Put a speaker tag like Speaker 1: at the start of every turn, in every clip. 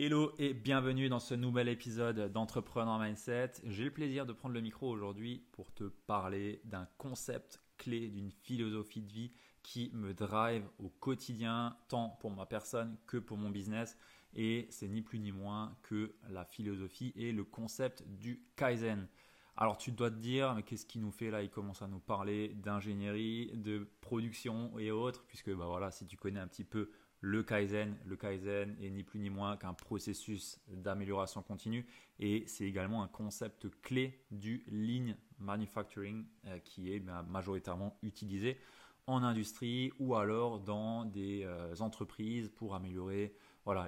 Speaker 1: Hello et bienvenue dans ce nouvel épisode d'Entrepreneur Mindset. J'ai le plaisir de prendre le micro aujourd'hui pour te parler d'un concept clé, d'une philosophie de vie qui me drive au quotidien, tant pour ma personne que pour mon business. Et c'est ni plus ni moins que la philosophie et le concept du Kaizen. Alors tu dois te dire, mais qu'est-ce qu'il nous fait là? Il commence à nous parler d'ingénierie, de production et autres, puisque bah voilà, si tu connais un petit peu le Kaizen. Le Kaizen est ni plus ni moins qu'un processus d'amélioration continue et c'est également un concept clé du lean manufacturing euh, qui est ben, majoritairement utilisé en industrie ou alors dans des euh, entreprises pour améliorer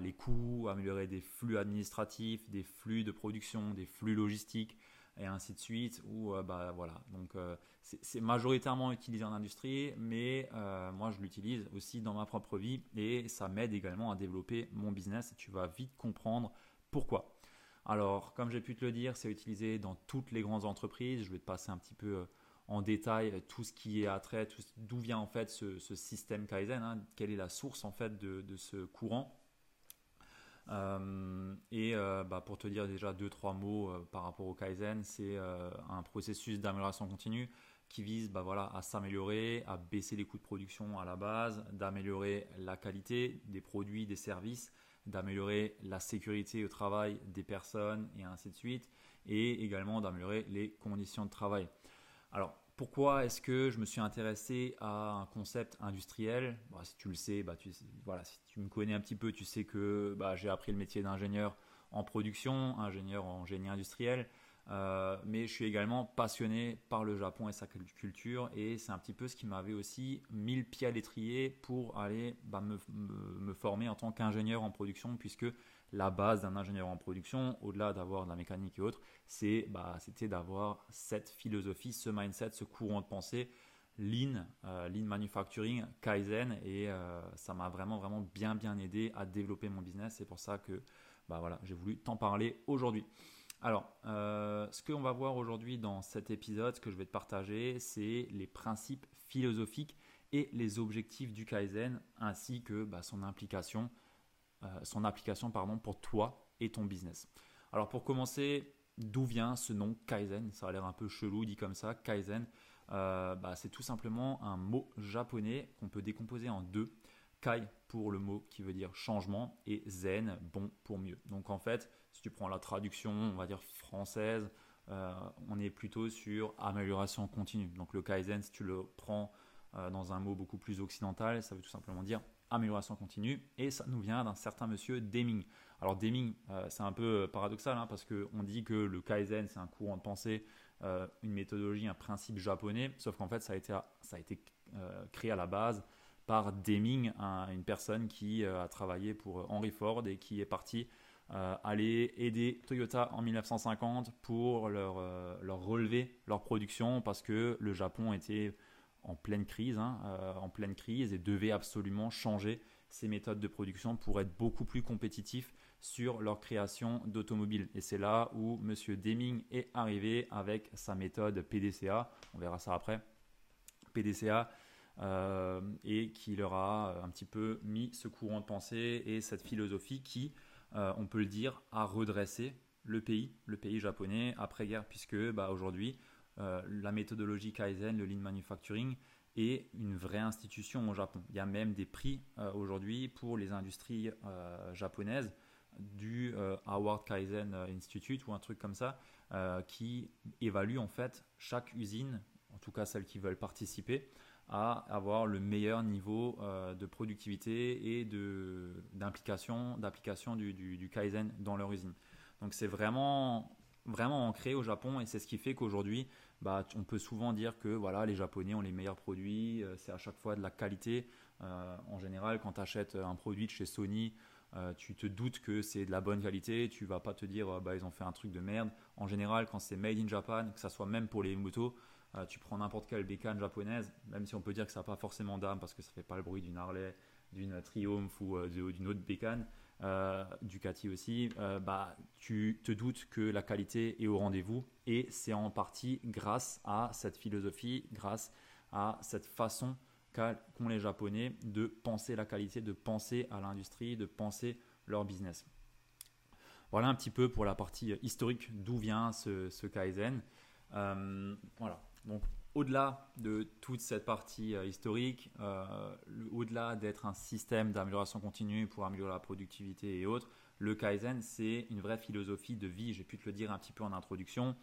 Speaker 1: les coûts, améliorer des flux administratifs, des flux de production, des flux logistiques, et ainsi de suite. Ou euh, bah voilà, donc euh, c'est majoritairement utilisé en industrie, mais euh, moi je l'utilise aussi dans ma propre vie et ça m'aide également à développer mon business. Et tu vas vite comprendre pourquoi. Alors, comme j'ai pu te le dire, c'est utilisé dans toutes les grandes entreprises. Je vais te passer un petit peu en détail tout ce qui est attrait, d'où vient en fait ce, système Kaizen, hein. quelle est la source en fait de, de ce courant. Euh, et euh, bah, pour te dire déjà deux trois mots euh, par rapport au Kaizen, c'est un processus d'amélioration continue qui vise bah, voilà, à s'améliorer, à baisser les coûts de production à la base, d'améliorer la qualité des produits, des services, d'améliorer la sécurité au travail des personnes et ainsi de suite, et également d'améliorer les conditions de travail. Alors, pourquoi est-ce que je me suis intéressé à un concept industriel bah, Si tu le sais, bah, tu, voilà, si tu me connais un petit peu, tu sais que bah, j'ai appris le métier d'ingénieur en production, ingénieur en génie industriel. Euh, mais je suis également passionné par le Japon et sa culture et c'est un petit peu ce qui m'avait aussi mis le pied à l'étrier pour aller me, me, former en tant qu'ingénieur en production puisque la base d'un ingénieur en production, au-delà d'avoir de la mécanique et autres, c'est, bah, c'était d'avoir cette philosophie, ce mindset, ce courant de pensée, lean, euh, lean manufacturing, kaizen, et euh, ça m'a vraiment, vraiment bien, bien aidé à développer mon business. C'est pour ça que bah, voilà, j'ai voulu t'en parler aujourd'hui. Alors, euh, ce qu'on va voir aujourd'hui dans cet épisode, ce que je vais te partager, c'est les principes philosophiques et les objectifs du Kaizen, ainsi que bah, son implication son application pardon, pour toi et ton business. Alors pour commencer, d'où vient ce nom Kaizen? Ça a l'air un peu chelou dit comme ça, Kaizen. Euh, bah, c'est tout simplement un mot japonais qu'on peut décomposer en deux. Kai pour le mot qui veut dire changement et zen, bon pour mieux. Donc en fait, si tu prends la traduction, on va dire française, euh, on est plutôt sur amélioration continue. Donc le Kaizen, si tu le prends dans un mot beaucoup plus occidental, ça veut tout simplement dire amélioration continue, et ça nous vient d'un certain monsieur Deming. Alors Deming, euh, c'est un peu paradoxal, hein, parce qu'on dit que le Kaizen, c'est un courant de pensée, euh, une méthodologie, un principe japonais, sauf qu'en fait, ça a été, euh, créé à la base par Deming, une personne qui a travaillé pour Henry Ford et qui est parti aller aider Toyota en 1950 pour leur relever leur production, parce que le Japon était en pleine crise, hein, euh, en pleine crise et devait absolument changer ses méthodes de production pour être beaucoup plus compétitifs sur leur création d'automobiles. Et c'est là où M. Deming est arrivé avec sa méthode PDCA, on verra ça après, PDCA, euh, et qui leur a un petit peu mis ce courant de pensée et cette philosophie qui, euh, on peut le dire, a redressé le pays, le pays japonais après-guerre, puisque bah, aujourd'hui, euh, la méthodologie Kaizen, le Lean Manufacturing, est une vraie institution au Japon. Il y a même des prix euh, aujourd'hui pour les industries euh, japonaises du Howard Kaizen Institute ou un truc comme ça qui évalue en fait chaque usine, en tout cas celles qui veulent participer, à avoir le meilleur niveau de productivité et d'implication d'application du, du, Kaizen dans leur usine. Donc c'est vraiment vraiment ancré au Japon et c'est ce qui fait qu'aujourd'hui, bah, on peut souvent dire que voilà, les Japonais ont les meilleurs produits, euh, c'est à chaque fois de la qualité. Euh, en général, quand tu achètes un produit de chez Sony tu te doutes que c'est de la bonne qualité, tu vas pas te dire bah ils ont fait un truc de merde. En général, quand c'est made in Japan, que ça soit même pour les motos, tu prends n'importe quelle bécane japonaise, même si on peut dire que ça n'a pas forcément d'âme parce que ça fait pas le bruit d'une Harley, d'une Triumph ou d'une autre bécane, euh, Ducati aussi, euh, bah, tu te doutes que la qualité est au rendez-vous et c'est en partie grâce à cette philosophie, grâce à cette façon qu'ont les Japonais de penser la qualité, de penser à l'industrie, de penser leur business. Voilà un petit peu pour la partie historique d'où vient ce, Kaizen. Euh, voilà, donc au-delà de toute cette partie euh, historique, euh, au-delà d'être un système d'amélioration continue pour améliorer la productivité et autres, le Kaizen, c'est une vraie philosophie de vie. J'ai pu te le dire un petit peu en introduction.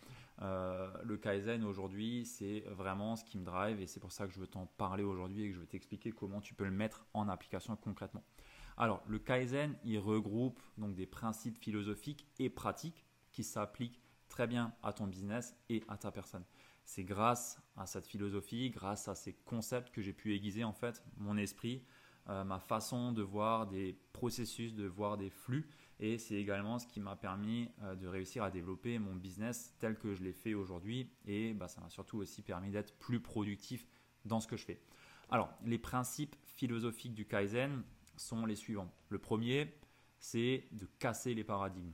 Speaker 1: Euh, le Kaizen aujourd'hui, c'est vraiment ce qui me drive et c'est pour ça que je veux t'en parler aujourd'hui et que je veux t'expliquer comment tu peux le mettre en application concrètement. Alors, le Kaizen, il regroupe donc des principes philosophiques et pratiques qui s'appliquent très bien à ton business et à ta personne c'est grâce à cette philosophie, grâce à ces concepts que j'ai pu aiguiser en fait mon esprit, euh, ma façon de voir des processus, de voir des flux. Et c'est également ce qui m'a permis euh, de réussir à développer mon business tel que je l'ai fait aujourd'hui. Et bah, ça m'a surtout aussi permis d'être plus productif dans ce que je fais. Alors, les principes philosophiques du Kaizen sont les suivants. Le premier, c'est de casser les paradigmes.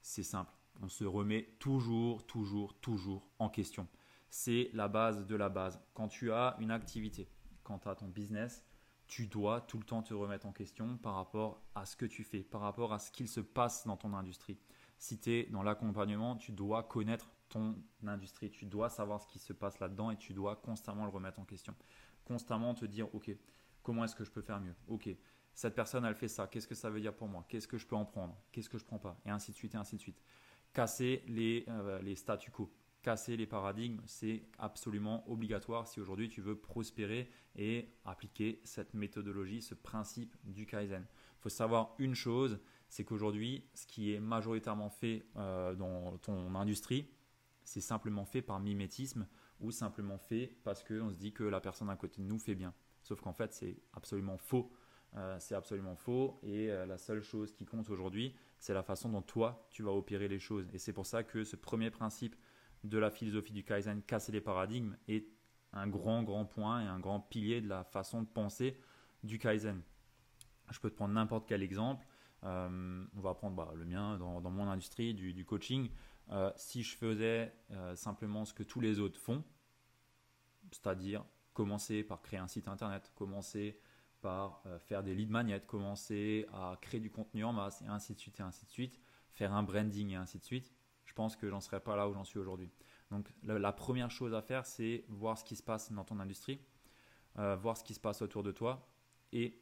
Speaker 1: C'est simple. On se remet toujours, toujours, toujours en question c'est la base de la base. Quand tu as une activité, quand tu as ton business, tu dois tout le temps te remettre en question par rapport à ce que tu fais, par rapport à ce qu'il se passe dans ton industrie. Si tu es dans l'accompagnement, tu dois connaître ton industrie, tu dois savoir ce qui se passe là-dedans et tu dois constamment le remettre en question. Constamment te dire, OK, comment est-ce que je peux faire mieux? OK, cette personne, elle fait ça, qu'est-ce que ça veut dire pour moi? Qu'est-ce que je peux en prendre? Qu'est-ce que je ne prends pas? Et ainsi de suite, et ainsi de suite. Casser les, euh, les statu quo casser les paradigmes, c'est absolument obligatoire si aujourd'hui tu veux prospérer et appliquer cette méthodologie, ce principe du Kaizen. Il faut savoir une chose, c'est qu'aujourd'hui, ce qui est majoritairement fait euh, dans ton industrie, c'est simplement fait par mimétisme ou simplement fait parce qu'on se dit que la personne à côté de nous fait bien. Sauf qu'en fait, c'est absolument faux. Euh, c'est absolument faux et euh, la seule chose qui compte aujourd'hui, c'est la façon dont toi, tu vas opérer les choses. Et c'est pour ça que ce premier principe de la philosophie du Kaizen, casser les paradigmes, est un grand, grand point et un grand pilier de la façon de penser du Kaizen. Je peux te prendre n'importe quel exemple. Euh, on va prendre bah, le mien dans, mon industrie du, coaching. Euh, si je faisais euh, simplement ce que tous les autres font, c'est-à-dire commencer par créer un site internet, commencer par faire des lead magnets, commencer à créer du contenu en masse et ainsi de suite et ainsi de suite, faire un branding et ainsi de suite, je pense que j'en serais pas là où j'en suis aujourd'hui. Donc la, première chose à faire, c'est voir ce qui se passe dans ton industrie, euh, voir ce qui se passe autour de toi et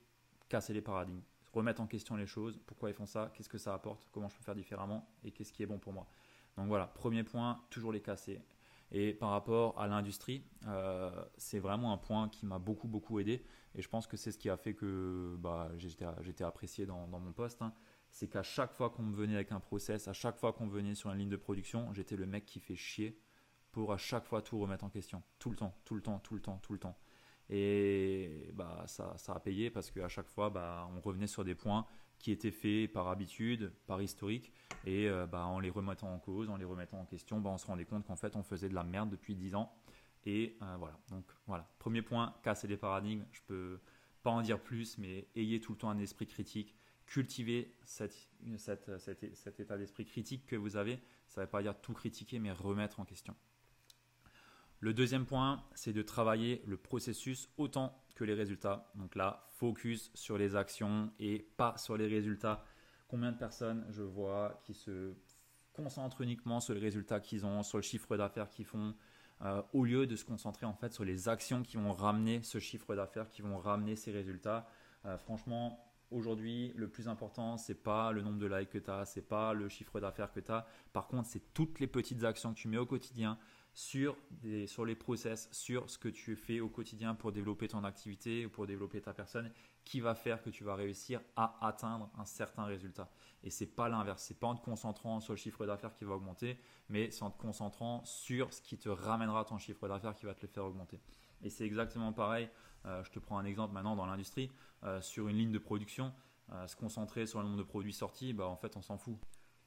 Speaker 1: casser les paradigmes. Remettre en question les choses, pourquoi ils font ça, qu'est-ce que ça apporte, comment je peux faire différemment et qu'est-ce qui est bon pour moi. Donc voilà, premier point, toujours les casser. Et par rapport à l'industrie, euh, c'est vraiment un point qui m'a beaucoup beaucoup aidé et je pense que c'est ce qui a fait que bah, j'étais apprécié dans, mon poste. Hein c'est qu'à chaque fois qu'on me venait avec un process, à chaque fois qu'on venait sur une ligne de production, j'étais le mec qui fait chier pour à chaque fois tout remettre en question. Tout le temps, tout le temps, tout le temps, tout le temps. Et bah, ça, ça a payé parce qu'à chaque fois, bah, on revenait sur des points qui étaient faits par habitude, par historique. Et euh, bah, en les remettant en cause, en les remettant en question, bah, on se rendait compte qu'en fait, on faisait de la merde depuis 10 ans. Et euh, voilà. Donc voilà. Premier point, casser les paradigmes. Je peux pas en dire plus, mais ayez tout le temps un esprit critique cultiver cet état d'esprit critique que vous avez. Ça ne veut pas dire tout critiquer, mais remettre en question. Le deuxième point, c'est de travailler le processus autant que les résultats. Donc là, focus sur les actions et pas sur les résultats. Combien de personnes je vois qui se concentrent uniquement sur les résultats qu'ils ont, sur le chiffre d'affaires qu'ils font, euh, au lieu de se concentrer en fait sur les actions qui vont ramener ce chiffre d'affaires, qui vont ramener ces résultats? Euh, franchement, Aujourd'hui, le plus important, c'est pas le nombre de likes que tu as, c'est pas le chiffre d'affaires que tu as. Par contre, c'est toutes les petites actions que tu mets au quotidien sur, les process, sur ce que tu fais au quotidien pour développer ton activité ou pour développer ta personne qui va faire que tu vas réussir à atteindre un certain résultat. Et c'est pas l'inverse, c'est pas en te concentrant sur le chiffre d'affaires qui va augmenter, mais c'est en te concentrant sur ce qui te ramènera ton chiffre d'affaires qui va te le faire augmenter. Et c'est exactement pareil. Euh, je te prends un exemple maintenant dans l'industrie. Euh, sur une ligne de production, euh, se concentrer sur le nombre de produits sortis, bah, en fait, on s'en fout.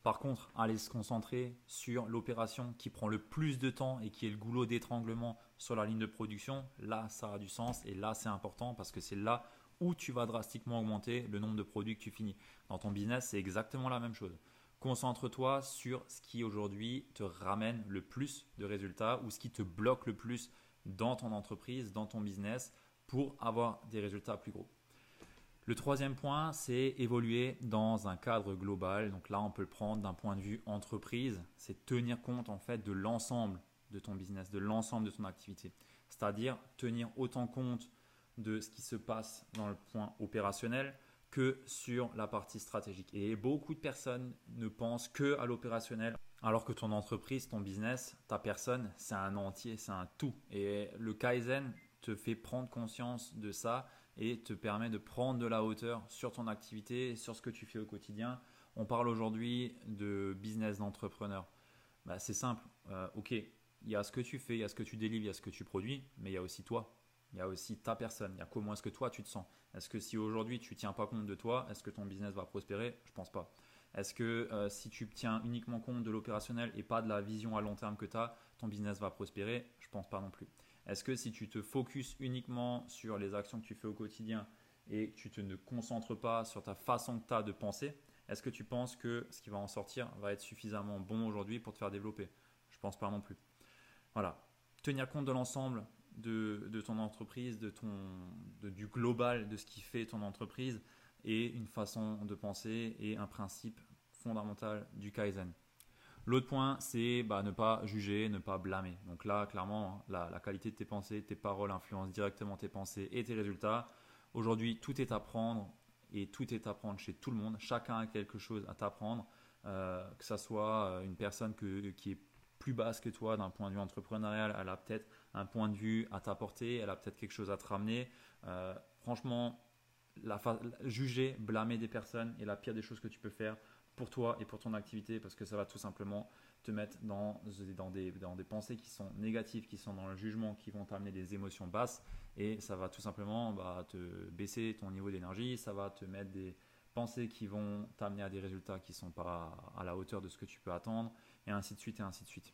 Speaker 1: Par contre, aller se concentrer sur l'opération qui prend le plus de temps et qui est le goulot d'étranglement sur la ligne de production, là, ça a du sens et là, c'est important parce que c'est là où tu vas drastiquement augmenter le nombre de produits que tu finis. Dans ton business, c'est exactement la même chose. Concentre-toi sur ce qui aujourd'hui te ramène le plus de résultats ou ce qui te bloque le plus dans ton entreprise, dans ton business pour avoir des résultats plus gros. Le troisième point, c'est évoluer dans un cadre global. Donc là, on peut le prendre d'un point de vue entreprise. C'est tenir compte en fait de l'ensemble de ton business, de l'ensemble de ton activité. C'est-à-dire tenir autant compte de ce qui se passe dans le point opérationnel que sur la partie stratégique. Et beaucoup de personnes ne pensent que à l'opérationnel, alors que ton entreprise, ton business, ta personne, c'est un entier, c'est un tout. Et le Kaizen te fait prendre conscience de ça et te permet de prendre de la hauteur sur ton activité, sur ce que tu fais au quotidien. On parle aujourd'hui de business d'entrepreneur. Bah, c'est simple. Euh, ok, il y a ce que tu fais, il y a ce que tu délivres, il y a ce que tu produis, mais il y a aussi toi. Il y a aussi ta personne. Il y a comment est-ce que toi tu te sens. Est-ce que si aujourd'hui tu tiens pas compte de toi, est-ce que ton business va prospérer? Je pense pas. Est-ce que euh, si tu tiens uniquement compte de l'opérationnel et pas de la vision à long terme que tu as, ton business va prospérer? Je pense pas non plus. Est-ce que si tu te focuses uniquement sur les actions que tu fais au quotidien et que tu te ne concentres pas sur ta façon que tu as de penser, est-ce que tu penses que ce qui va en sortir va être suffisamment bon aujourd'hui pour te faire développer? Je pense pas non plus. Voilà. Tenir compte de l'ensemble de, ton entreprise, de ton, du global de ce qui fait ton entreprise et une façon de penser et un principe fondamental du Kaizen. L'autre point, c'est bah, ne pas juger, ne pas blâmer. Donc là, clairement, la, la, qualité de tes pensées, tes paroles influencent directement tes pensées et tes résultats. Aujourd'hui, tout est à prendre et tout est à prendre chez tout le monde. Chacun a quelque chose à t'apprendre, euh, que ce soit euh, une personne qui est plus basse que toi d'un point de vue entrepreneurial, elle a peut-être un point de vue à t'apporter, elle a peut-être quelque chose à te ramener. Euh, franchement, juger, blâmer des personnes est la pire des choses que tu peux faire pour toi et pour ton activité parce que ça va tout simplement te mettre dans, dans, des, dans des pensées qui sont négatives, qui sont dans le jugement, qui vont t'amener des émotions basses et ça va tout simplement bah, te baisser ton niveau d'énergie, ça va te mettre des pensées qui vont t'amener à des résultats qui ne sont pas à la hauteur de ce que tu peux attendre et ainsi de suite et ainsi de suite.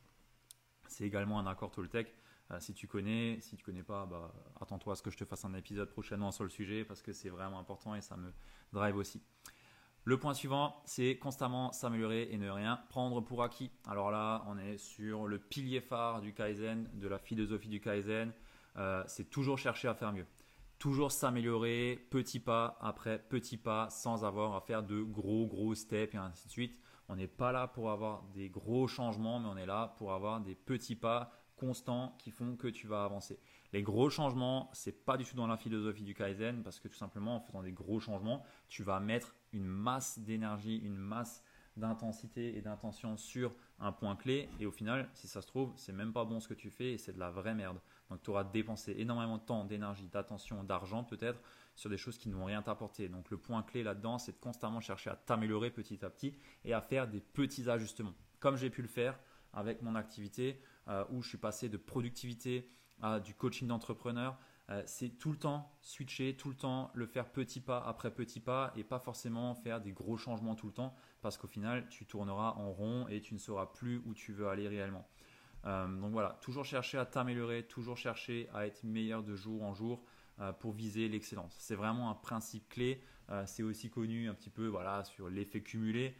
Speaker 1: C'est également un accord Toltec. Euh, si tu connais, si tu connais pas, bah, attends-toi à ce que je te fasse un épisode prochainement sur le sujet parce que c'est vraiment important et ça me drive aussi. Le point suivant, c'est constamment s'améliorer et ne rien prendre pour acquis. Alors là, on est sur le pilier phare du Kaizen, de la philosophie du Kaizen. Euh, c'est toujours chercher à faire mieux. Toujours s'améliorer petit pas après petit pas sans avoir à faire de gros gros steps et ainsi de suite. On n'est pas là pour avoir des gros changements, mais on est là pour avoir des petits pas constants qui font que tu vas avancer. Les gros changements, c'est pas du tout dans la philosophie du Kaizen parce que tout simplement en faisant des gros changements, tu vas mettre une masse d'énergie, une masse d'intensité et d'intention sur un point clé et au final, si ça se trouve, c'est même pas bon ce que tu fais et c'est de la vraie merde. Donc tu auras dépensé énormément de temps, d'énergie, d'attention, d'argent peut-être sur des choses qui ne vont rien t'apporter. Donc le point clé là-dedans, c'est de constamment chercher à t'améliorer petit à petit et à faire des petits ajustements. Comme j'ai pu le faire avec mon activité euh, où je suis passé de productivité du coaching d'entrepreneur. Euh, c'est tout le temps switcher, tout le temps le faire petit pas après petit pas et pas forcément faire des gros changements tout le temps parce qu'au final tu tourneras en rond et tu ne sauras plus où tu veux aller réellement. Euh, donc voilà, toujours chercher à t'améliorer, toujours chercher à être meilleur de jour en jour pour viser l'excellence. C'est vraiment un principe clé. c'est aussi connu un petit peu voilà sur l'effet cumulé,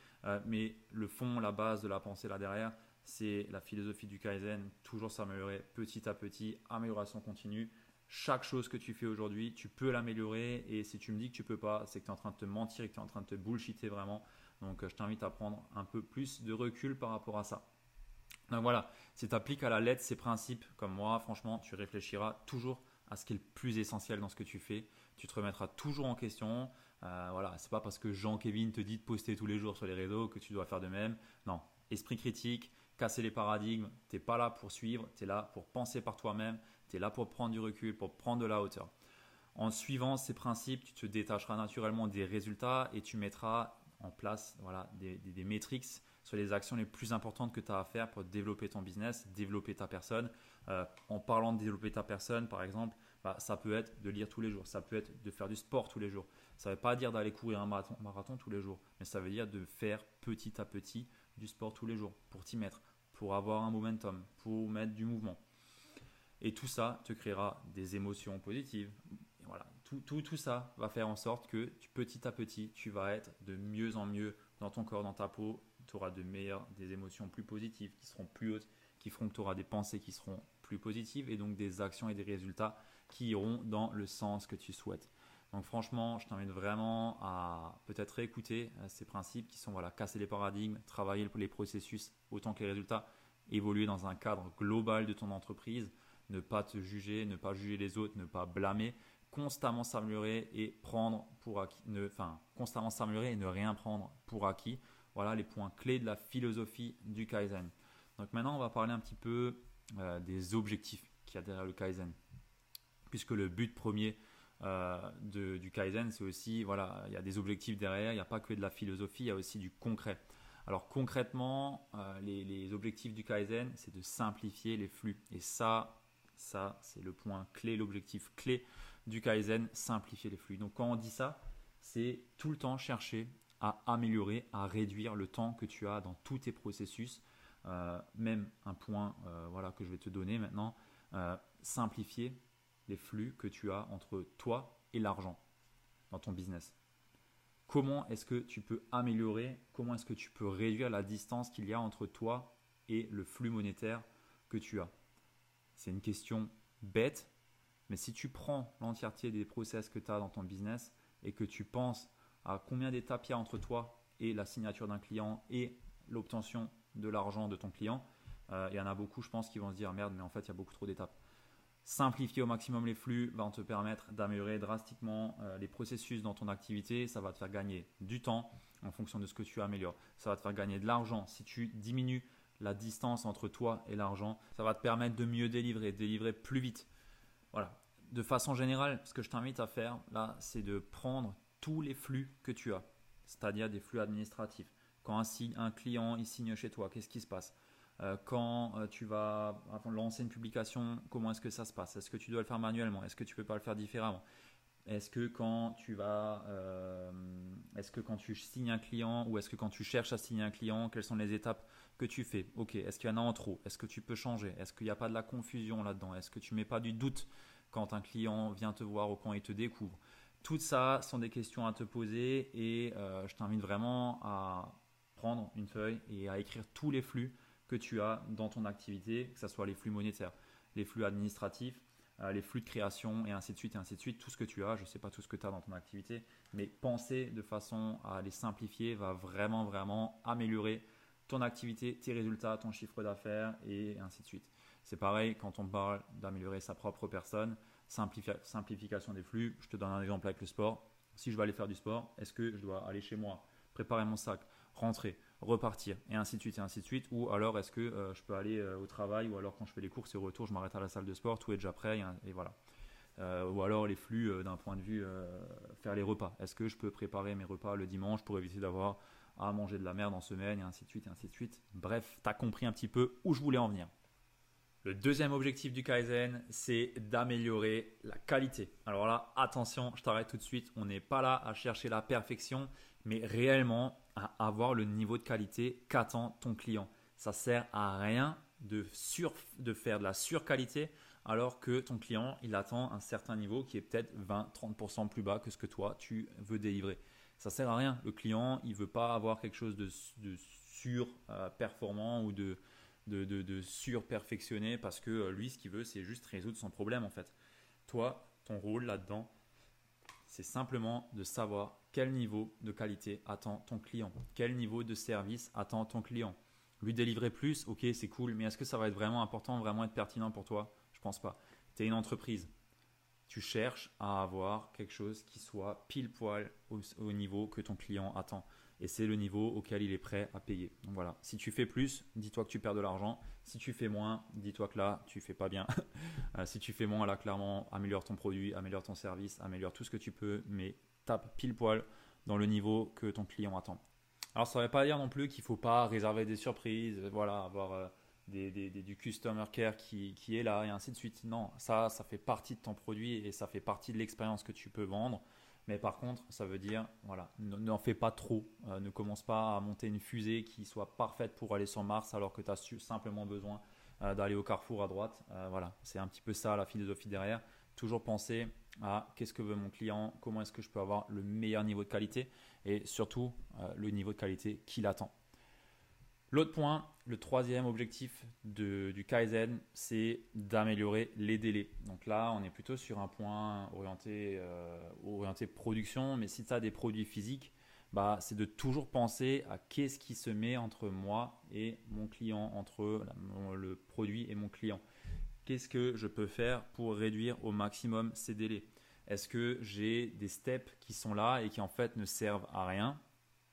Speaker 1: mais le fond, la base de la pensée là derrière, c'est la philosophie du Kaizen, toujours s'améliorer petit à petit, amélioration continue. Chaque chose que tu fais aujourd'hui, tu peux l'améliorer et si tu me dis que tu peux pas, c'est que tu es en train de te mentir et que tu es en train de te bullshiter vraiment. Donc je t'invite à prendre un peu plus de recul par rapport à ça. Donc voilà, si tu appliques à la lettre ces principes comme moi, franchement, tu réfléchiras toujours à ce qui est le plus essentiel dans ce que tu fais. Tu te remettras toujours en question. Euh, voilà, c'est pas parce que Jean-Kévin te dit de poster tous les jours sur les réseaux que tu dois faire de même. Non, esprit critique, casser les paradigmes. Tu n'es pas là pour suivre, tu es là pour penser par toi-même, tu es là pour prendre du recul, pour prendre de la hauteur. En suivant ces principes, tu te détacheras naturellement des résultats et tu mettras en place voilà, des, des, métriques sur les actions les plus importantes que tu as à faire pour développer ton business, développer ta personne. Euh, en parlant de développer ta personne, par exemple, bah, ça peut être de lire tous les jours, ça peut être de faire du sport tous les jours. Ça ne veut pas dire d'aller courir un marathon, marathon tous les jours, mais ça veut dire de faire petit à petit du sport tous les jours pour t'y mettre, pour avoir un momentum, pour mettre du mouvement. Et tout ça te créera des émotions positives. voilà, tout, tout, tout, ça va faire en sorte que petit à petit, tu vas être de mieux en mieux dans ton corps, dans ta peau. Tu auras de meilleures, des émotions plus positives qui seront plus hautes, qui feront que tu auras des pensées qui seront plus positives et donc des actions et des résultats qui iront dans le sens que tu souhaites. Donc franchement, je t'invite vraiment à peut-être réécouter euh, ces principes qui sont voilà, casser les paradigmes, travailler les processus autant que les résultats, évoluer dans un cadre global de ton entreprise, ne pas te juger, ne pas juger les autres, ne pas blâmer, constamment s'améliorer et prendre pour acquis, ne, constamment s'améliorer et ne rien prendre pour acquis. Voilà les points clés de la philosophie du Kaizen. Donc maintenant, on va parler un petit peu euh, des objectifs qu'il y a derrière le Kaizen. Puisque le but premier euh, du Kaizen, c'est aussi, voilà, il y a des objectifs derrière, il n'y a pas que de la philosophie, il y a aussi du concret. Alors concrètement, euh, les, objectifs du Kaizen, c'est de simplifier les flux. Et ça, ça, c'est le point clé, l'objectif clé du Kaizen, simplifier les flux. Donc quand on dit ça, c'est tout le temps chercher à améliorer, à réduire le temps que tu as dans tous tes processus euh, même un point voilà, que je vais te donner maintenant, simplifier les flux que tu as entre toi et l'argent dans ton business. Comment est-ce que tu peux améliorer, comment est-ce que tu peux réduire la distance qu'il y a entre toi et le flux monétaire que tu as? C'est une question bête, mais si tu prends l'entièreté des process que tu as dans ton business et que tu penses à combien d'étapes il y a entre toi et la signature d'un client et l'obtention de l'argent de ton client, euh, il y en a beaucoup, je pense, qui vont se dire merde, mais en fait, il y a beaucoup trop d'étapes. Simplifier au maximum les flux va te permettre d'améliorer drastiquement euh, les processus dans ton activité. Ça va te faire gagner du temps en fonction de ce que tu améliores. Ça va te faire gagner de l'argent si tu diminues la distance entre toi et l'argent. Ça va te permettre de mieux délivrer, délivrer plus vite. Voilà. De façon générale, ce que je t'invite à faire là, c'est de prendre tous les flux que tu as, c'est-à-dire des flux administratifs, quand un, client il signe chez toi, qu'est-ce qui se passe? Quand euh, tu vas lancer une publication, comment est-ce que ça se passe? Est-ce que tu dois le faire manuellement? Est-ce que tu peux pas le faire différemment? Est-ce que quand tu vas, euh, est-ce que quand tu signes un client ou est-ce que quand tu cherches à signer un client, quelles sont les étapes que tu fais? Ok, est-ce qu'il y en a en trop? Est-ce que tu peux changer? Est-ce qu'il n'y a pas de la confusion là-dedans? Est-ce que tu mets pas du doute quand un client vient te voir ou quand il te découvre? Tout ça sont des questions à te poser et je t'invite vraiment à prendre une feuille et à écrire tous les flux que tu as dans ton activité, que ce soit les flux monétaires, les flux administratifs, euh, les flux de création et ainsi de suite et ainsi de suite, tout ce que tu as, je ne sais pas tout ce que tu as dans ton activité, mais penser de façon à les simplifier va vraiment vraiment améliorer ton activité, tes résultats, ton chiffre d'affaires et ainsi de suite. C'est pareil quand on parle d'améliorer sa propre personne, simplification des flux, je te donne un exemple avec le sport. Si je vais aller faire du sport, est-ce que je dois aller chez moi, préparer mon sac, rentrer, repartir, et ainsi de suite, et ainsi de suite. Ou alors est-ce que euh, je peux aller euh, au travail, ou alors quand je fais les courses et retour, je m'arrête à la salle de sport, tout est déjà prêt, et, voilà. Euh, ou alors les flux d'un point de vue faire les repas. Est-ce que je peux préparer mes repas le dimanche pour éviter d'avoir à manger de la merde en semaine, et ainsi de suite, et ainsi de suite. Bref, tu as compris un petit peu où je voulais en venir. Le deuxième objectif du Kaizen, c'est d'améliorer la qualité. Alors là, attention, je t'arrête tout de suite. On n'est pas là à chercher la perfection, mais réellement avoir le niveau de qualité qu'attend ton client. Ça sert à rien de, sur, de faire de la surqualité alors que ton client il attend un certain niveau qui est peut-être 20-30% plus bas que ce que toi tu veux délivrer. Ça sert à rien. Le client il veut pas avoir quelque chose de, de sur euh, performant ou de, de, de, sur perfectionné parce que euh, lui ce qu'il veut c'est juste résoudre son problème en fait. Toi ton rôle là-dedans c'est simplement de savoir quel niveau de qualité attend ton client, quel niveau de service attend ton client? Lui délivrer plus, ok, c'est cool, mais est-ce que ça va être vraiment important, vraiment être pertinent pour toi? Je pense pas. Tu es une entreprise. Tu cherches à avoir quelque chose qui soit pile poil au, niveau que ton client attend. Et c'est le niveau auquel il est prêt à payer. Donc voilà, si tu fais plus, dis-toi que tu perds de l'argent. Si tu fais moins, dis-toi que là, tu fais pas bien. Euh, si tu fais moins, là, clairement, améliore ton produit, améliore ton service, améliore tout ce que tu peux, mais pile poil dans le niveau que ton client attend. Alors ça ne veut pas dire non plus qu'il ne faut pas réserver des surprises, voilà, avoir euh, du customer care qui, est là et ainsi de suite. Non, ça, ça fait partie de ton produit et ça fait partie de l'expérience que tu peux vendre. Mais par contre, ça veut dire, voilà, n'en fais pas trop. Euh, ne commence pas à monter une fusée qui soit parfaite pour aller sur Mars alors que tu as simplement besoin euh, d'aller au carrefour à droite. Voilà, c'est un petit peu ça la philosophie derrière. Toujours penser à qu'est-ce que veut mon client, comment est-ce que je peux avoir le meilleur niveau de qualité et surtout le niveau de qualité qu'il attend. L'autre point, le troisième objectif du Kaizen, c'est d'améliorer les délais. Donc là, on est plutôt sur un point orienté, euh, production, mais si tu as des produits physiques, bah, c'est de toujours penser à qu'est-ce qui se met entre moi et mon client, entre le produit et mon client. Qu'est-ce que je peux faire pour réduire au maximum ces délais? Est-ce que j'ai des steps qui sont là et qui en fait ne servent à rien?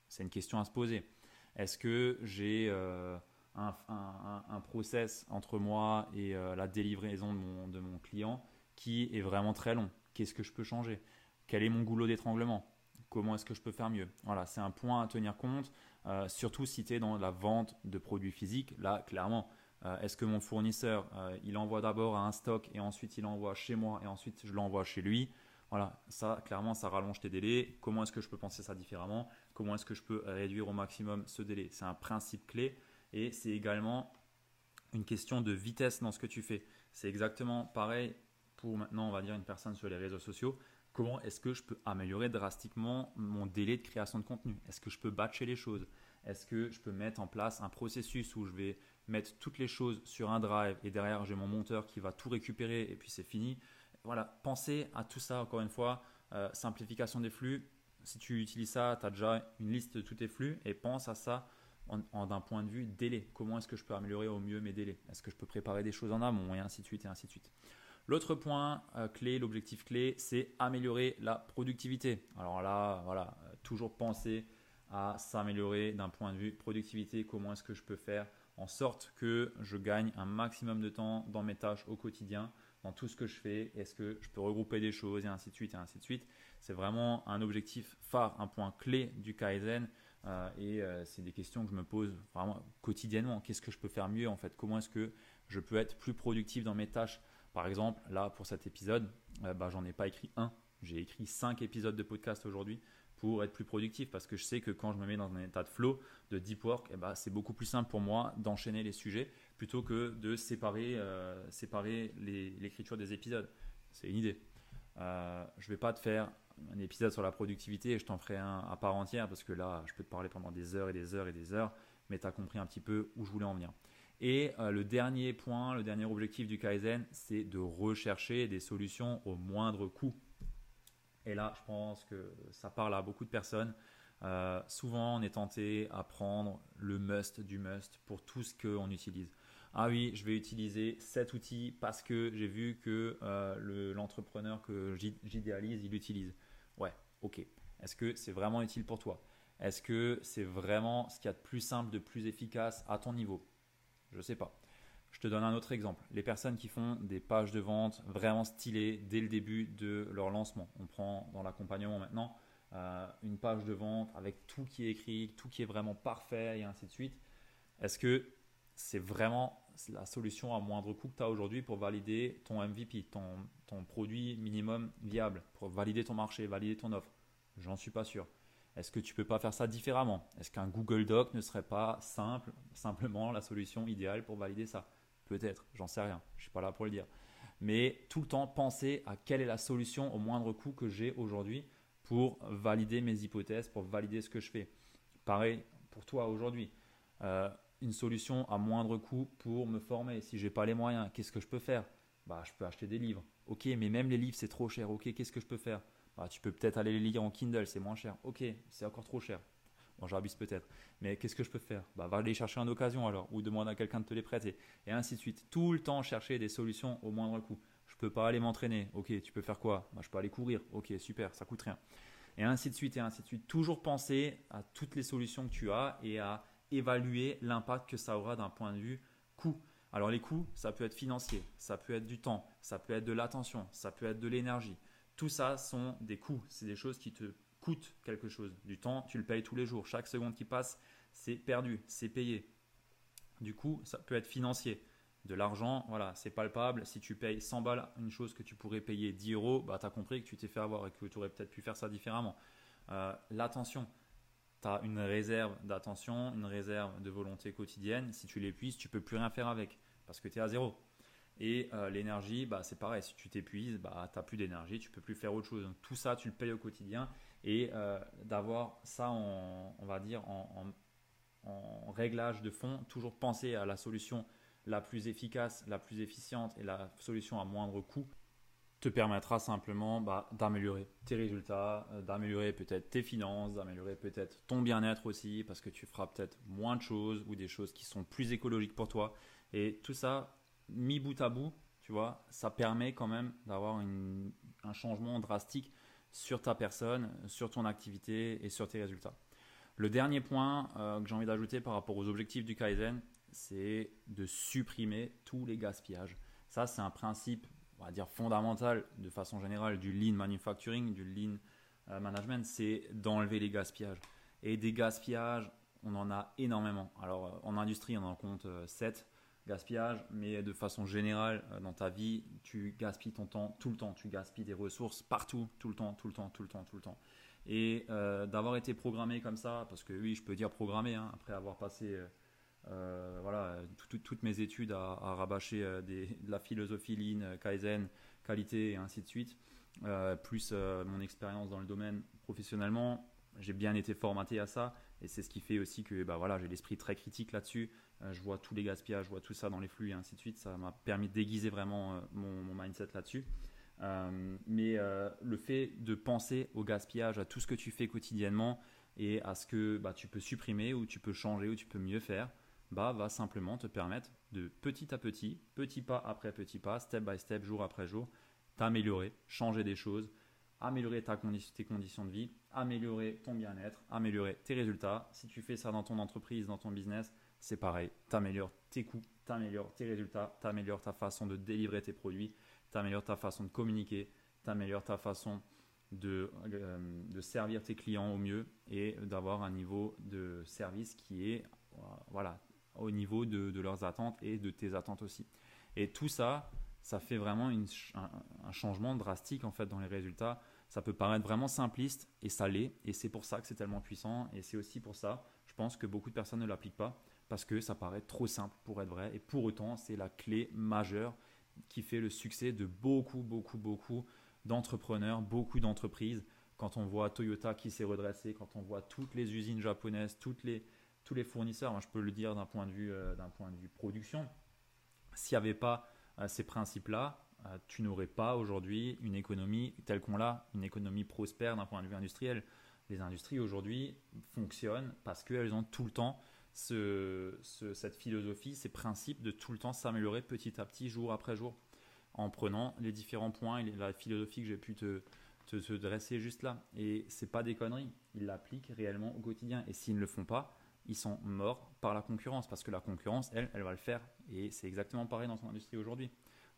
Speaker 1: C'est une question à se poser. Est-ce que j'ai euh, un, process entre moi et euh, la délivraison de mon, client qui est vraiment très long? Qu'est-ce que je peux changer? Quel est mon goulot d'étranglement? Comment est-ce que je peux faire mieux? Voilà, c'est un point à tenir compte, euh, surtout si tu es dans la vente de produits physiques. Là, clairement, est-ce que mon fournisseur, il envoie d'abord un stock et ensuite il envoie chez moi et ensuite je l'envoie chez lui voilà, ça, clairement, ça rallonge tes délais. Comment est-ce que je peux penser ça différemment? Comment est-ce que je peux réduire au maximum ce délai? C'est un principe clé et c'est également une question de vitesse dans ce que tu fais. C'est exactement pareil pour maintenant, on va dire, une personne sur les réseaux sociaux. Comment est-ce que je peux améliorer drastiquement mon délai de création de contenu? Est-ce que je peux batcher les choses? Est-ce que je peux mettre en place un processus où je vais mettre toutes les choses sur un drive et derrière j'ai mon monteur qui va tout récupérer et puis c'est fini voilà, pensez à tout ça encore une fois. Euh, simplification des flux. Si tu utilises ça, tu as déjà une liste de tous tes flux et pense à ça d'un point de vue délai. Comment est-ce que je peux améliorer au mieux mes délais? Est-ce que je peux préparer des choses en amont et ainsi de suite et ainsi de suite? L'autre point euh, clé, l'objectif clé, c'est améliorer la productivité. Alors là, voilà, euh, toujours penser à s'améliorer d'un point de vue productivité. Comment est-ce que je peux faire en sorte que je gagne un maximum de temps dans mes tâches au quotidien dans tout ce que je fais Est-ce que je peux regrouper des choses et ainsi de suite et ainsi de suite C'est vraiment un objectif phare, un point clé du Kaizen. Euh, et euh, c'est des questions que je me pose vraiment quotidiennement. Qu'est-ce que je peux faire mieux en fait? Comment est-ce que je peux être plus productif dans mes tâches? Par exemple, là pour cet épisode, euh, bah, j'en ai pas écrit un. J'ai écrit cinq épisodes de podcast aujourd'hui pour être plus productif parce que je sais que quand je me mets dans un état de flow, de deep work, eh ben, c'est beaucoup plus simple pour moi d'enchaîner les sujets plutôt que de séparer, euh, séparer l'écriture des épisodes. C'est une idée. Euh, je ne vais pas te faire un épisode sur la productivité et je t'en ferai un à part entière parce que là, je peux te parler pendant des heures et des heures et des heures, mais tu as compris un petit peu où je voulais en venir. Et euh, le dernier point, le dernier objectif du Kaizen, c'est de rechercher des solutions au moindre coût. Et là, je pense que ça parle à beaucoup de personnes. Euh, souvent, on est tenté à prendre le must du must pour tout ce qu'on utilise. Ah oui, je vais utiliser cet outil parce que j'ai vu que euh, l'entrepreneur que j'idéalise, il l'utilise. Ouais, ok. Est-ce que c'est vraiment utile pour toi? Est-ce que c'est vraiment ce qu'il y a de plus simple, de plus efficace à ton niveau? Je ne sais pas. Je te donne un autre exemple. Les personnes qui font des pages de vente vraiment stylées dès le début de leur lancement. On prend dans l'accompagnement maintenant euh, une page de vente avec tout qui est écrit, tout qui est vraiment parfait et ainsi de suite. Est-ce que c'est vraiment la solution à moindre coût que tu as aujourd'hui pour valider ton MVP, ton, ton produit minimum viable, pour valider ton marché, valider ton offre? J'en suis pas sûr. Est-ce que tu peux pas faire ça différemment? Est-ce qu'un Google Doc ne serait pas simple, simplement la solution idéale pour valider ça? Peut-être, j'en sais rien, je ne suis pas là pour le dire. Mais tout le temps, penser à quelle est la solution au moindre coût que j'ai aujourd'hui pour valider mes hypothèses, pour valider ce que je fais. Pareil pour toi aujourd'hui. Euh, une solution à moindre coût pour me former. Si j'ai pas les moyens, qu'est-ce que je peux faire? Bah, je peux acheter des livres. Ok, mais même les livres c'est trop cher. Ok, qu'est-ce que je peux faire? Bah, tu peux peut-être aller les lire en Kindle, c'est moins cher. Ok, c'est encore trop cher. Bon, j'abuse peut-être. Mais qu'est-ce que je peux faire? Bah, Va aller chercher en occasion alors, ou demande à quelqu'un de te les prêter. Et ainsi de suite. Tout le temps chercher des solutions au moindre coût. Je peux pas aller m'entraîner. Ok, tu peux faire quoi? Bah, Je peux aller courir. Ok, super, ça coûte rien. Et ainsi de suite, et ainsi de suite. Toujours penser à toutes les solutions que tu as et à évaluer l'impact que ça aura d'un point de vue coût. Alors les coûts, ça peut être financier, ça peut être du temps, ça peut être de l'attention, ça peut être de l'énergie. Tout ça sont des coûts, c'est des choses qui te coûte quelque chose. Du temps, tu le payes tous les jours. Chaque seconde qui passe, c'est perdu, c'est payé. Du coup, ça peut être financier. De l'argent, voilà, c'est palpable. Si tu payes 100 balles une chose que tu pourrais payer 10 euros, bah, tu as compris que tu t'es fait avoir et que tu aurais peut-être pu faire ça différemment. Euh, l'attention, tu as une réserve d'attention, une réserve de volonté quotidienne. Si tu l'épuises, tu peux plus rien faire avec parce que tu es à zéro. Et euh, l'énergie, bah, c'est pareil. Si tu t'épuises, bah, tu n'as plus d'énergie, tu peux plus faire autre chose. tout ça, tu le payes au quotidien. Et euh, d'avoir ça, en, on va dire, en, réglage de fond, toujours penser à la solution la plus efficace, la plus efficiente et la solution à moindre coût te permettra simplement bah, d'améliorer tes résultats, euh, d'améliorer peut-être tes finances, d'améliorer peut-être ton bien-être aussi, parce que tu feras peut-être moins de choses ou des choses qui sont plus écologiques pour toi. Et tout ça, mis bout à bout, tu vois, ça permet quand même d'avoir un changement drastique sur ta personne, sur ton activité et sur tes résultats. Le dernier point euh, que j'ai envie d'ajouter par rapport aux objectifs du Kaizen, c'est de supprimer tous les gaspillages. Ça, c'est un principe, on va dire, fondamental de façon générale du lean manufacturing, du lean euh, management, c'est d'enlever les gaspillages. Et des gaspillages, on en a énormément. Alors, euh, en industrie, on en compte 7 gaspillage, mais de façon générale, euh, dans ta vie, tu gaspilles ton temps tout le temps, tu gaspilles des ressources partout, tout le temps, tout le temps, tout le temps, tout le temps. Et euh, d'avoir été programmé comme ça, parce que oui, je peux dire programmé, hein, après avoir passé euh, voilà, toutes mes études à, rabâcher de la philosophie Lean, Kaizen, qualité et ainsi de suite, plus mon expérience dans le domaine professionnellement, j'ai bien été formaté à ça. Et c'est ce qui fait aussi que bah, voilà, j'ai l'esprit très critique là-dessus. Euh, je vois tous les gaspillages, je vois tout ça dans les flux et ainsi de suite. Ça m'a permis de déguiser vraiment euh, mon, mindset là-dessus. Euh, mais le fait de penser au gaspillage, à tout ce que tu fais quotidiennement et à ce que bah, tu peux supprimer ou tu peux changer ou tu peux mieux faire, bah, va simplement te permettre de petit à petit, petit pas après petit pas, step by step, jour après jour, t'améliorer, changer des choses, améliorer ta tes conditions de vie, améliorer ton bien-être, améliorer tes résultats. Si tu fais ça dans ton entreprise, dans ton business, c'est pareil, tu améliores tes coûts, tu améliores tes résultats, tu améliores ta façon de délivrer tes produits, tu améliores ta façon de communiquer, tu améliores ta façon de, euh, de, servir tes clients au mieux et d'avoir un niveau de service qui est euh, voilà, au niveau de, de, leurs attentes et de tes attentes aussi. Et tout ça, ça fait vraiment une, un, un, changement drastique en fait dans les résultats. Ça peut paraître vraiment simpliste et ça l'est et c'est pour ça que c'est tellement puissant et c'est aussi pour ça, je pense que beaucoup de personnes ne l'appliquent pas parce que ça paraît trop simple pour être vrai. Et pour autant, c'est la clé majeure qui fait le succès de beaucoup, beaucoup, beaucoup d'entrepreneurs, beaucoup d'entreprises. Quand on voit Toyota qui s'est redressé, quand on voit toutes les usines japonaises, toutes les, tous les fournisseurs, moi je peux le dire d'un point, de vue, euh, d'un point de vue production, s'il n'y avait pas euh, ces principes-là, euh, tu n'aurais pas aujourd'hui une économie telle qu'on l'a, une économie prospère d'un point de vue industriel. Les industries aujourd'hui fonctionnent parce qu'elles ont tout le temps cette philosophie, ces principes de tout le temps s'améliorer petit à petit, jour après jour, en prenant les différents points et la philosophie que j'ai pu te, te, dresser juste là. Et c'est pas des conneries, ils l'appliquent réellement au quotidien. Et s'ils ne le font pas, ils sont morts par la concurrence, parce que la concurrence, elle, elle va le faire. Et c'est exactement pareil dans ton industrie aujourd'hui.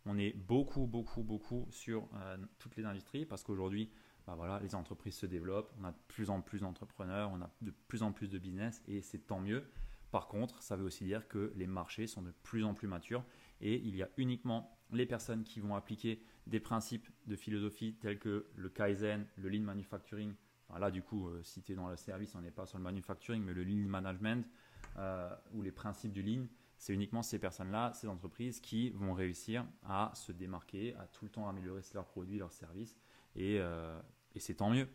Speaker 1: On est beaucoup, beaucoup, beaucoup sur euh, toutes les industries, parce qu'aujourd'hui, bah voilà, les entreprises se développent, on a de plus en plus d'entrepreneurs, on a de plus en plus de business, et c'est tant mieux. Par contre, ça veut aussi dire que les marchés sont de plus en plus matures et il y a uniquement les personnes qui vont appliquer des principes de philosophie tels que le Kaizen, le Lean Manufacturing. là, du coup, euh, si tu es dans le service, on n'est pas sur le manufacturing, mais le Lean Management euh, ou les principes du Lean, c'est uniquement ces personnes-là, ces entreprises qui vont réussir à se démarquer, à tout le temps améliorer leurs produits, leurs services. et euh, c'est tant mieux.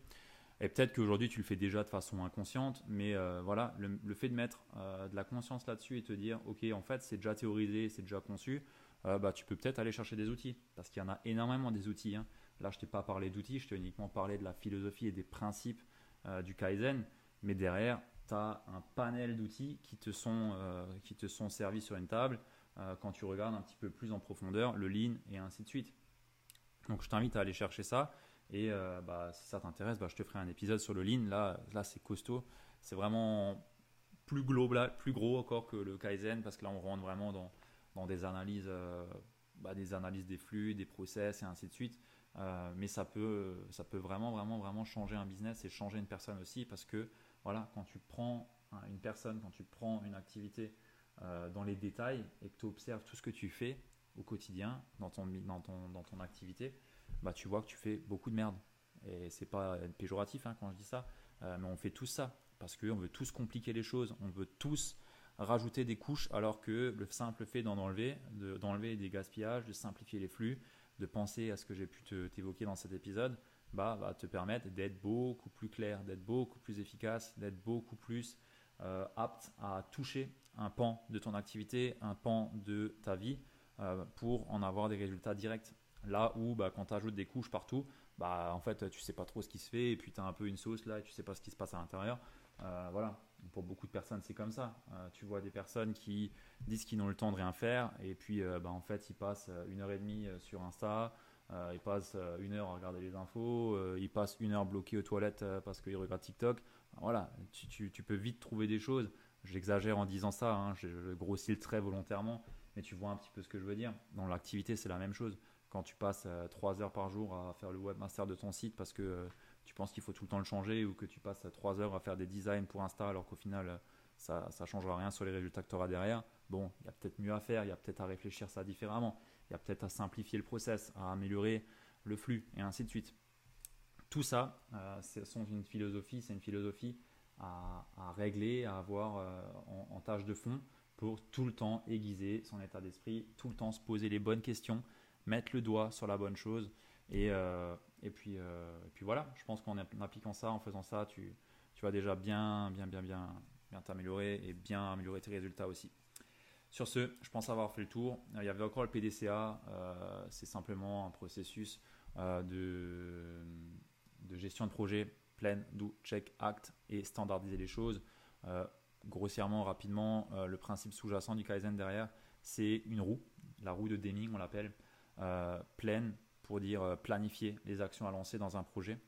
Speaker 1: Et peut-être qu'aujourd'hui tu le fais déjà de façon inconsciente, mais euh, voilà, le, fait de mettre euh, de la conscience là-dessus et te dire, ok, en fait c'est déjà théorisé, c'est déjà conçu, euh, bah, tu peux peut-être aller chercher des outils, parce qu'il y en a énormément des outils. Hein. Là, je t'ai pas parlé d'outils, je t'ai uniquement parlé de la philosophie et des principes du Kaizen, mais derrière, tu as un panel d'outils qui, te sont, qui te sont servis sur une table quand tu regardes un petit peu plus en profondeur le lean et ainsi de suite. Donc je t'invite à aller chercher ça. Et euh, bah, si ça t'intéresse, bah, je te ferai un épisode sur le lean. Là, là c'est costaud. C'est vraiment plus, global, plus gros encore que le Kaizen parce que là, on rentre vraiment dans, dans des, analyses, euh, bah, des analyses des flux, des process et ainsi de suite. Euh, mais ça peut, ça peut vraiment, vraiment, vraiment changer un business et changer une personne aussi parce que voilà, quand tu prends une personne, quand tu prends une activité dans les détails et que tu observes tout ce que tu fais au quotidien dans ton, dans ton, dans ton activité, bah, tu vois que tu fais beaucoup de merde. Et c'est pas péjoratif hein, quand je dis ça, mais on fait tout ça parce qu'on veut tous compliquer les choses, on veut tous rajouter des couches alors que le simple fait d'en enlever, d'enlever des gaspillages, de simplifier les flux, de penser à ce que j'ai pu t'évoquer dans cet épisode, bah, va te permettre d'être beaucoup plus clair, d'être beaucoup plus efficace, d'être beaucoup plus euh, apte à toucher un pan de ton activité, un pan de ta vie euh, pour en avoir des résultats directs. Là où bah, quand tu ajoutes des couches partout, bah, en fait tu sais pas trop ce qui se fait et puis tu as un peu une sauce là et tu sais pas ce qui se passe à l'intérieur. Euh, voilà, pour beaucoup de personnes, c'est comme ça. Euh, tu vois des personnes qui disent qu'ils n'ont le temps de rien faire et puis euh, bah, en fait, ils passent une heure et demie sur Insta, ils passent une heure à regarder les infos, ils passent une heure bloqués aux toilettes parce qu'ils regardent TikTok. Voilà, tu, peux vite trouver des choses. J'exagère en disant ça, hein, je, grossis le trait volontairement, mais tu vois un petit peu ce que je veux dire. Dans l'activité, c'est la même chose. Quand tu passes trois heures par jour à faire le webmaster de ton site parce que tu penses qu'il faut tout le temps le changer ou que tu passes 3 heures à faire des designs pour Insta alors qu'au final ça ne changera rien sur les résultats que tu auras derrière, bon, il y a peut-être mieux à faire, il y a peut-être à réfléchir ça différemment, il y a peut-être à simplifier le process, à améliorer le flux et ainsi de suite. Tout ça, euh, c'est une philosophie, c'est une philosophie à, régler, à avoir euh, en, tâche de fond pour tout le temps aiguiser son état d'esprit, tout le temps se poser les bonnes questions, mettre le doigt sur la bonne chose et, euh, et puis, euh, et puis voilà, je pense qu'en appliquant ça, en faisant ça, tu, tu vas déjà bien, bien, bien, bien, bien t'améliorer et bien améliorer tes résultats aussi. Sur ce, je pense avoir fait le tour. Euh, il y avait encore le PDCA, c'est simplement un processus de, de, gestion de projet pleine, do, check, act et standardiser les choses. grossièrement, rapidement, le principe sous-jacent du Kaizen derrière, c'est une roue, la roue de Deming, on l'appelle, pleine, pour dire euh, planifier les actions à lancer dans un projet.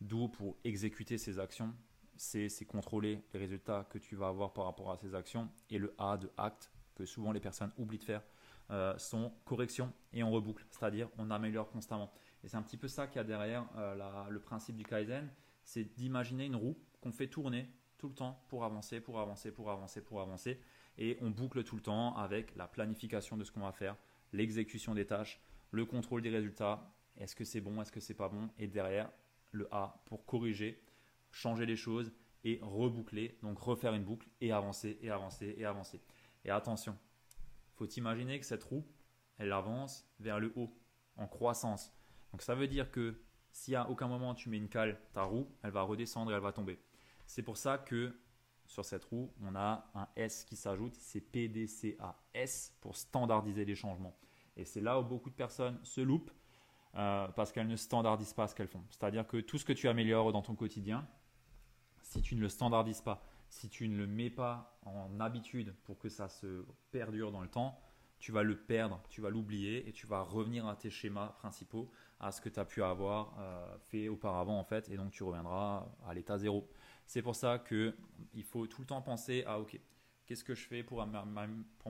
Speaker 1: D'où pour exécuter ces actions, c'est contrôler les résultats que tu vas avoir par rapport à ces actions. Et le A de acte, que souvent les personnes oublient de faire, euh, sont correction et on reboucle, c'est-à-dire on améliore constamment. Et c'est un petit peu ça qu'il y a derrière euh, le principe du Kaizen, c'est d'imaginer une roue qu'on fait tourner tout le temps pour avancer, pour avancer, pour avancer, pour avancer. Et on boucle tout le temps avec la planification de ce qu'on va faire, l'exécution des tâches, le contrôle des résultats, est-ce que c'est bon, est-ce que c'est pas bon, et derrière le A pour corriger, changer les choses et reboucler, donc refaire une boucle et avancer et avancer et avancer. Et attention, faut imaginer que cette roue, elle avance vers le haut, en croissance. Donc ça veut dire que si à aucun moment tu mets une cale, ta roue, elle va redescendre et elle va tomber. C'est pour ça que sur cette roue, on a un S qui s'ajoute, c'est PDCA. S pour standardiser les changements. Et c'est là où beaucoup de personnes se loupent euh, parce qu'elles ne standardisent pas ce qu'elles font. C'est-à-dire que tout ce que tu améliores dans ton quotidien, si tu ne le standardises pas, si tu ne le mets pas en habitude pour que ça se perdure dans le temps, tu vas le perdre, tu vas l'oublier et tu vas revenir à tes schémas principaux, à ce que tu as pu avoir euh, fait auparavant en fait, et donc tu reviendras à l'état zéro. C'est pour ça qu'il faut tout le temps penser à ok, Qu'est-ce que je fais pour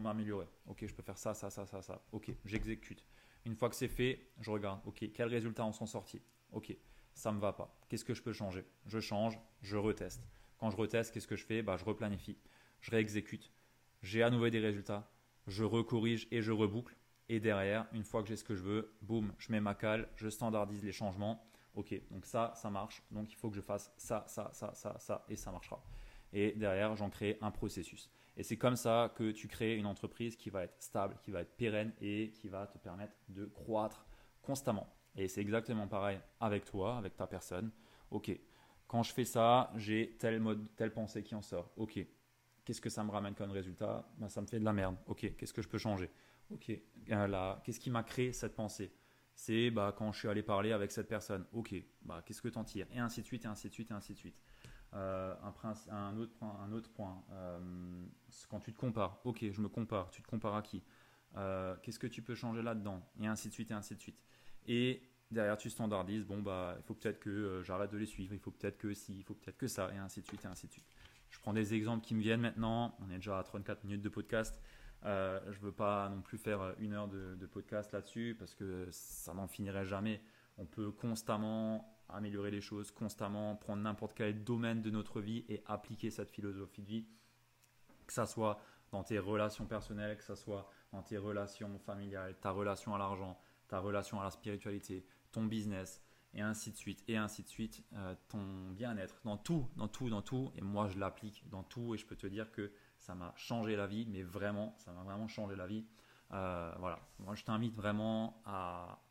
Speaker 1: m'améliorer? Ok, je peux faire ça, ça, ça, ça, ça. Ok, j'exécute. Une fois que c'est fait, je regarde. Ok, quels résultats en sont sortis? Ok, ça me va pas. Qu'est-ce que je peux changer? Je change, je reteste. Quand je reteste, qu'est-ce que je fais? Bah, Je replanifie, je réexécute. J'ai à nouveau des résultats, je recorrige et je reboucle. Et derrière, une fois que j'ai ce que je veux, boum, je mets ma cale, je standardise les changements. Ok, donc ça, ça marche. Donc il faut que je fasse ça, ça, ça, ça, ça, et ça marchera. Et derrière, j'en crée un processus. Et c'est comme ça que tu crées une entreprise qui va être stable, qui va être pérenne et qui va te permettre de croître constamment. Et c'est exactement pareil avec toi, avec ta personne. Ok, quand je fais ça, j'ai tel mode, telle pensée qui en sort. Ok, qu'est-ce que ça me ramène comme résultat? Ben, Ça me fait de la merde. Ok, qu'est-ce que je peux changer? Ok, euh, qu'est-ce qui m'a créé cette pensée? C'est bah, quand je suis allé parler avec cette personne. Ok, bah, qu'est-ce que tu en tires? Et ainsi de suite, et ainsi de suite, et ainsi de suite. Euh, un, un, autre point, un autre point euh, quand tu te compares, ok, je me compare, tu te compares à qui? Euh, Qu'est-ce que tu peux changer là-dedans? Et ainsi de suite, et ainsi de suite. Et derrière, tu standardises, bon, bah, il faut peut-être que j'arrête de les suivre, il faut peut-être que si, il faut peut-être que ça, et ainsi de suite, et ainsi de suite. Je prends des exemples qui me viennent maintenant, on est déjà à 34 minutes de podcast. je ne veux pas non plus faire une heure de, de podcast là-dessus parce que ça n'en finirait jamais. On peut constamment améliorer les choses constamment, prendre n'importe quel domaine de notre vie et appliquer cette philosophie de vie, que ça soit dans tes relations personnelles, que ce soit dans tes relations familiales, ta relation à l'argent, ta relation à la spiritualité, ton business, et ainsi de suite, et ainsi de suite, euh, ton bien-être, dans tout, dans tout, dans tout. Et moi, je l'applique dans tout, et je peux te dire que ça m'a changé la vie, mais vraiment, ça m'a vraiment changé la vie. Euh, voilà, moi, je t'invite vraiment à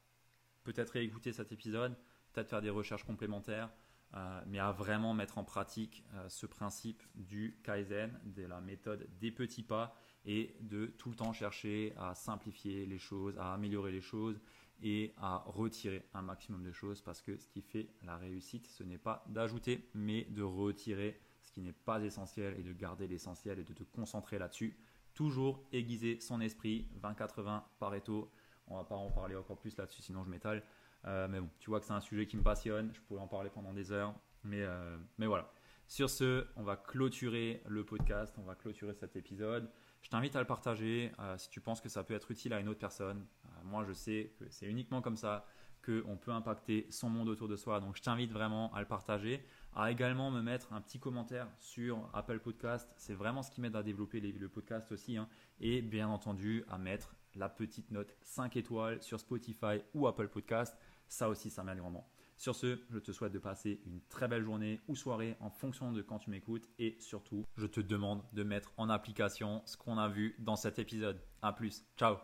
Speaker 1: peut-être réécouter cet épisode, peut-être faire des recherches complémentaires, euh, mais à vraiment mettre en pratique ce principe du Kaizen, de la méthode des petits pas, et de tout le temps chercher à simplifier les choses, à améliorer les choses et à retirer un maximum de choses parce que ce qui fait la réussite, ce n'est pas d'ajouter, mais de retirer ce qui n'est pas essentiel et de garder l'essentiel et de te concentrer là-dessus. Toujours aiguiser son esprit, 20-80 Pareto. On va pas en parler encore plus là-dessus, sinon je m'étale. Euh, mais bon, tu vois que c'est un sujet qui me passionne. Je pourrais en parler pendant des heures. Mais, euh, mais voilà. Sur ce, on va clôturer le podcast. On va clôturer cet épisode. Je t'invite à le partager euh, si tu penses que ça peut être utile à une autre personne moi, je sais que c'est uniquement comme ça qu'on peut impacter son monde autour de soi. Donc, je t'invite vraiment à le partager, à également me mettre un petit commentaire sur Apple Podcast. C'est vraiment ce qui m'aide à développer le podcast aussi. Hein. Et bien entendu, à mettre la petite note 5 étoiles sur Spotify ou Apple Podcast. Ça aussi, ça m'aide grandement. Sur ce, je te souhaite de passer une très belle journée ou soirée en fonction de quand tu m'écoutes et surtout, je te demande de mettre en application ce qu'on a vu dans cet épisode. A plus, ciao